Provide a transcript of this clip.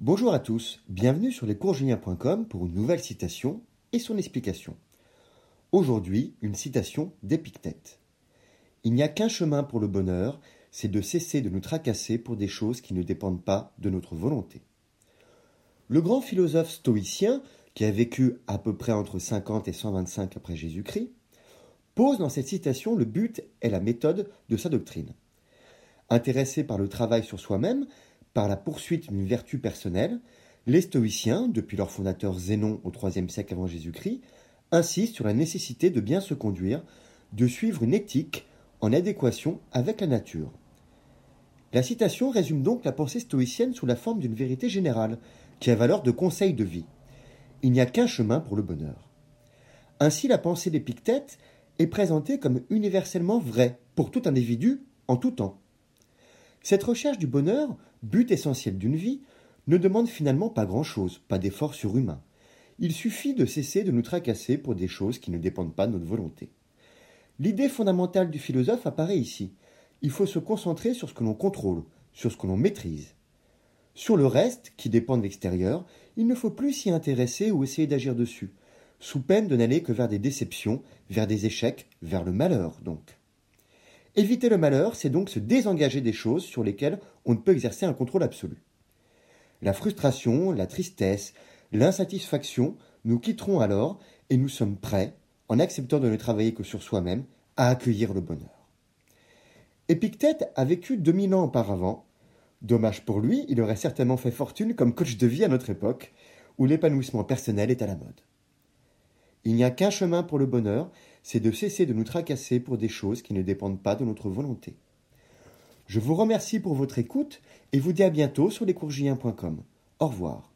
Bonjour à tous, bienvenue sur lescoursjulien.com pour une nouvelle citation et son explication. Aujourd'hui, une citation d'Épictète. Il n'y a qu'un chemin pour le bonheur, c'est de cesser de nous tracasser pour des choses qui ne dépendent pas de notre volonté. Le grand philosophe stoïcien, qui a vécu à peu près entre 50 et 125 après Jésus-Christ, pose dans cette citation le but et la méthode de sa doctrine. Intéressé par le travail sur soi-même, la poursuite d'une vertu personnelle, les stoïciens, depuis leur fondateur Zénon au IIIe siècle avant Jésus-Christ, insistent sur la nécessité de bien se conduire, de suivre une éthique en adéquation avec la nature. La citation résume donc la pensée stoïcienne sous la forme d'une vérité générale, qui a valeur de conseil de vie. Il n'y a qu'un chemin pour le bonheur. Ainsi, la pensée d'Épictète est présentée comme universellement vraie pour tout individu en tout temps. Cette recherche du bonheur, but essentiel d'une vie, ne demande finalement pas grand-chose, pas d'effort surhumain. Il suffit de cesser de nous tracasser pour des choses qui ne dépendent pas de notre volonté. L'idée fondamentale du philosophe apparaît ici. Il faut se concentrer sur ce que l'on contrôle, sur ce que l'on maîtrise. Sur le reste, qui dépend de l'extérieur, il ne faut plus s'y intéresser ou essayer d'agir dessus, sous peine de n'aller que vers des déceptions, vers des échecs, vers le malheur donc. Éviter le malheur, c'est donc se désengager des choses sur lesquelles on ne peut exercer un contrôle absolu. La frustration, la tristesse, l'insatisfaction nous quitteront alors et nous sommes prêts, en acceptant de ne travailler que sur soi-même, à accueillir le bonheur. Épictète a vécu 2000 ans auparavant. Dommage pour lui, il aurait certainement fait fortune comme coach de vie à notre époque, où l'épanouissement personnel est à la mode. Il n'y a qu'un chemin pour le bonheur, c'est de cesser de nous tracasser pour des choses qui ne dépendent pas de notre volonté. Je vous remercie pour votre écoute et vous dis à bientôt sur lescourgiens.com. Au revoir.